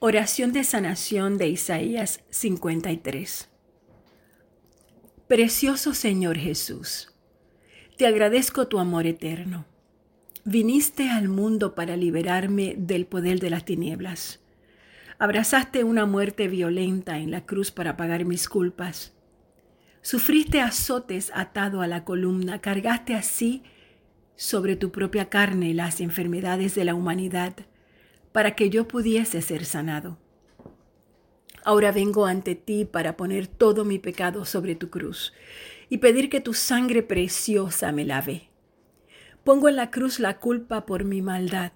Oración de sanación de Isaías 53. Precioso Señor Jesús, te agradezco tu amor eterno. Viniste al mundo para liberarme del poder de las tinieblas. Abrazaste una muerte violenta en la cruz para pagar mis culpas. Sufriste azotes atado a la columna, cargaste así sobre tu propia carne las enfermedades de la humanidad para que yo pudiese ser sanado. Ahora vengo ante ti para poner todo mi pecado sobre tu cruz y pedir que tu sangre preciosa me lave. Pongo en la cruz la culpa por mi maldad,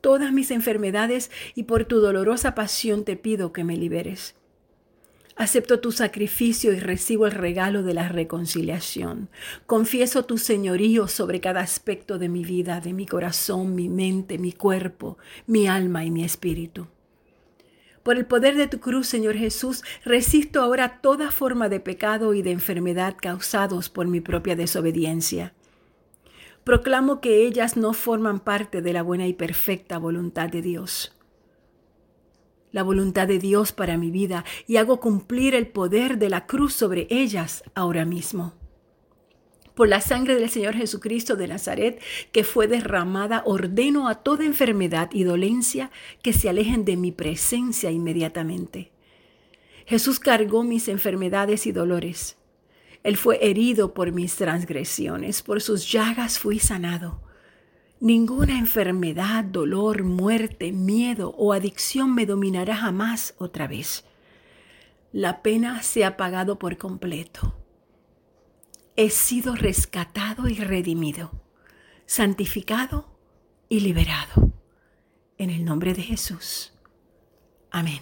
todas mis enfermedades y por tu dolorosa pasión te pido que me liberes. Acepto tu sacrificio y recibo el regalo de la reconciliación. Confieso tu señorío sobre cada aspecto de mi vida, de mi corazón, mi mente, mi cuerpo, mi alma y mi espíritu. Por el poder de tu cruz, Señor Jesús, resisto ahora toda forma de pecado y de enfermedad causados por mi propia desobediencia. Proclamo que ellas no forman parte de la buena y perfecta voluntad de Dios la voluntad de Dios para mi vida y hago cumplir el poder de la cruz sobre ellas ahora mismo. Por la sangre del Señor Jesucristo de Nazaret que fue derramada, ordeno a toda enfermedad y dolencia que se alejen de mi presencia inmediatamente. Jesús cargó mis enfermedades y dolores. Él fue herido por mis transgresiones, por sus llagas fui sanado. Ninguna enfermedad, dolor, muerte, miedo o adicción me dominará jamás otra vez. La pena se ha pagado por completo. He sido rescatado y redimido, santificado y liberado. En el nombre de Jesús. Amén.